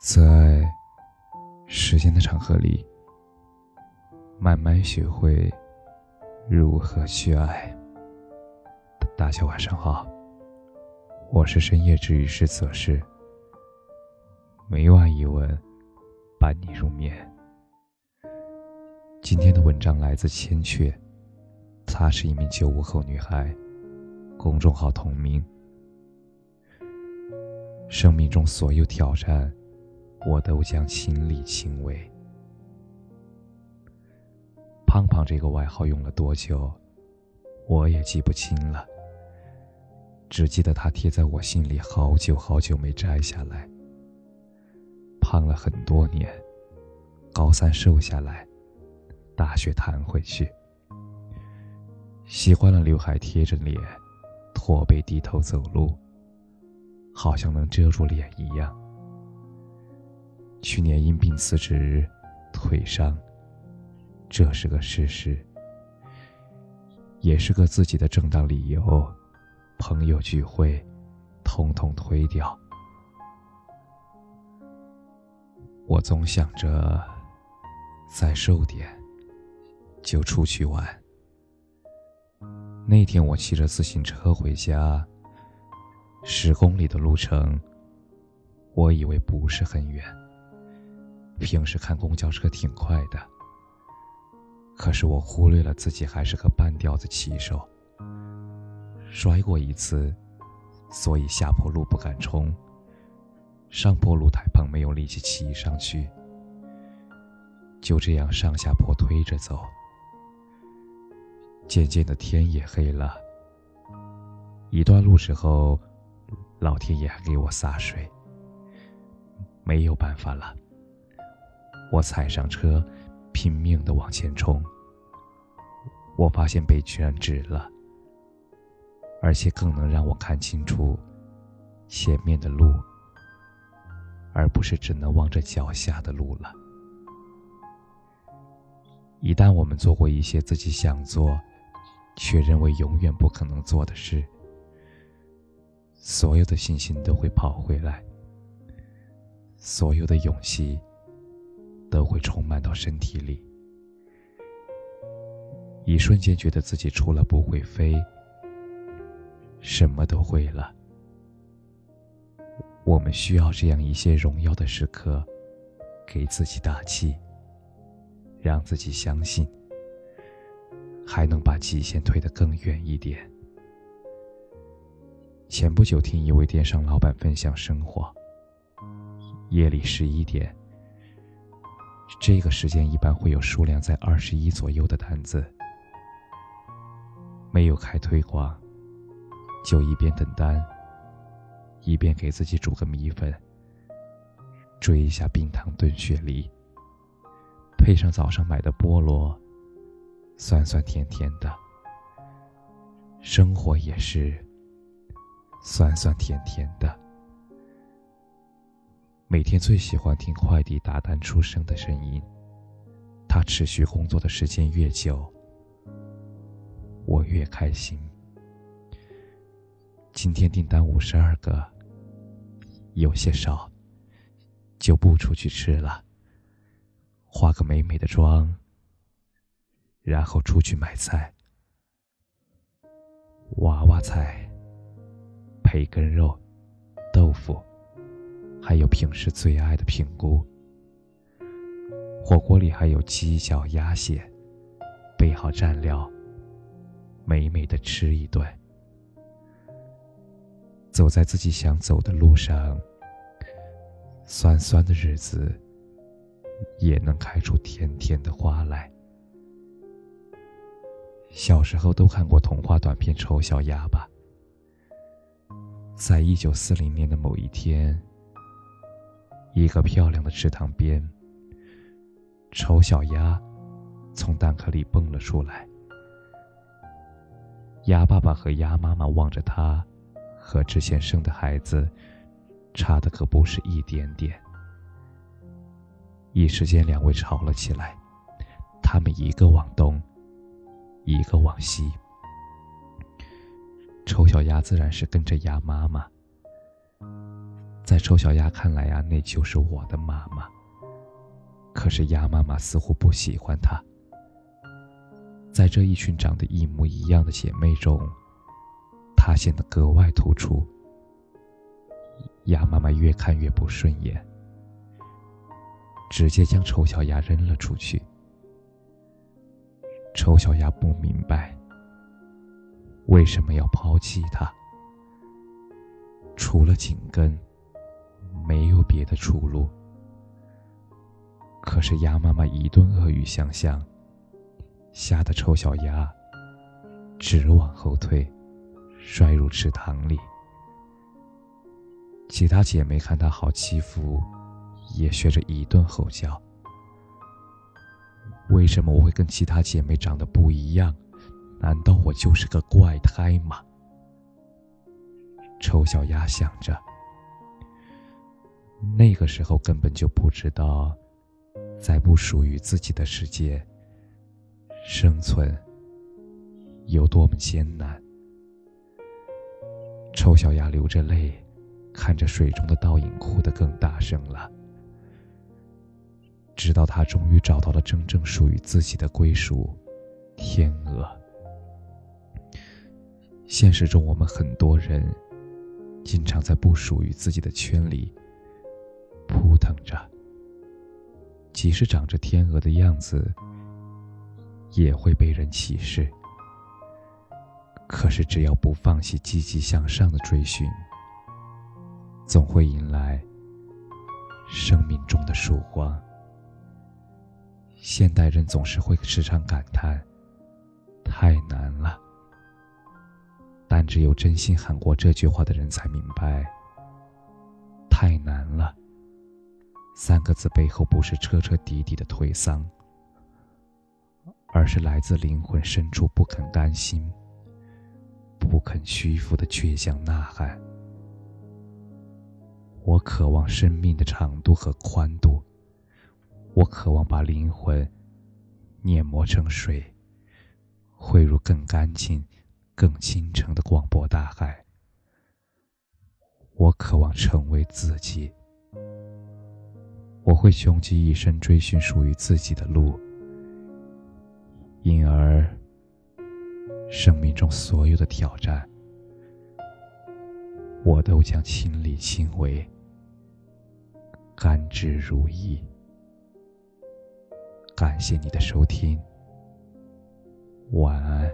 在时间的长河里，慢慢学会如何去爱。大家晚上好，我是深夜治愈师泽世，每晚一文伴你入眠。今天的文章来自千阙，她是一名九五后女孩，公众号同名。生命中所有挑战，我都将亲力亲为。胖胖这个外号用了多久，我也记不清了。只记得它贴在我心里好久好久没摘下来。胖了很多年，高三瘦下来，大学弹回去。习惯了刘海贴着脸，驼背低头走路。好像能遮住脸一样。去年因病辞职，腿伤，这是个事实，也是个自己的正当理由。朋友聚会，统统推掉。我总想着再瘦点，就出去玩。那天我骑着自行车回家。十公里的路程，我以为不是很远。平时看公交车挺快的，可是我忽略了自己还是个半吊子骑手。摔过一次，所以下坡路不敢冲，上坡路太胖，没有力气骑上去。就这样上下坡推着走，渐渐的天也黑了。一段路之后。老天爷还给我洒水，没有办法了。我踩上车，拼命的往前冲。我发现背居然直了，而且更能让我看清楚前面的路，而不是只能望着脚下的路了。一旦我们做过一些自己想做，却认为永远不可能做的事，所有的信心都会跑回来，所有的勇气都会充满到身体里，一瞬间觉得自己除了不会飞，什么都会了。我们需要这样一些荣耀的时刻，给自己打气，让自己相信，还能把极限推得更远一点。前不久听一位电商老板分享生活。夜里十一点，这个时间一般会有数量在二十一左右的单子。没有开推广，就一边等单，一边给自己煮个米粉，追一下冰糖炖雪梨，配上早上买的菠萝，酸酸甜甜的。生活也是。酸酸甜甜的，每天最喜欢听快递打单出声的声音。他持续工作的时间越久，我越开心。今天订单五十二个，有些少，就不出去吃了。化个美美的妆，然后出去买菜，娃娃菜。培根肉、豆腐，还有平时最爱的平菇。火锅里还有鸡脚、鸭血，备好蘸料，美美的吃一顿。走在自己想走的路上，酸酸的日子也能开出甜甜的花来。小时候都看过童话短片《丑小鸭》吧？在一九四零年的某一天，一个漂亮的池塘边，丑小鸭从蛋壳里蹦了出来。鸭爸爸和鸭妈妈望着它，和之前生的孩子差的可不是一点点。一时间，两位吵了起来，他们一个往东，一个往西。丑小鸭自然是跟着鸭妈妈。在丑小鸭看来呀，那就是我的妈妈。可是鸭妈妈似乎不喜欢它。在这一群长得一模一样的姐妹中，她显得格外突出。鸭妈妈越看越不顺眼，直接将丑小鸭扔了出去。丑小鸭不明白为什么要抛弃它，除了紧跟，没有别的出路。可是鸭妈妈一顿恶语相向，吓得丑小鸭直往后退，摔入池塘里。其他姐妹看她好欺负，也学着一顿吼叫。为什么我会跟其他姐妹长得不一样？难道我就是个怪胎吗？丑小鸭想着。那个时候根本就不知道，在不属于自己的世界生存有多么艰难。丑小鸭流着泪，看着水中的倒影，哭得更大声了。直到他终于找到了真正属于自己的归属——天鹅。现实中，我们很多人经常在不属于自己的圈里腾着，即使长着天鹅的样子，也会被人歧视。可是，只要不放弃积极向上的追寻，总会迎来生命中的曙光。现代人总是会时常感叹：“太难了。”但只有真心喊过这句话的人才明白，“太难了”三个字背后不是彻彻底底的颓丧，而是来自灵魂深处不肯甘心、不肯屈服的倔强呐喊。我渴望生命的长度和宽度。我渴望把灵魂碾磨成水，汇入更干净、更清澈的广博大海。我渴望成为自己，我会穷极一生追寻属于自己的路，因而生命中所有的挑战，我都将亲力亲为，甘之如饴。感谢你的收听，晚安。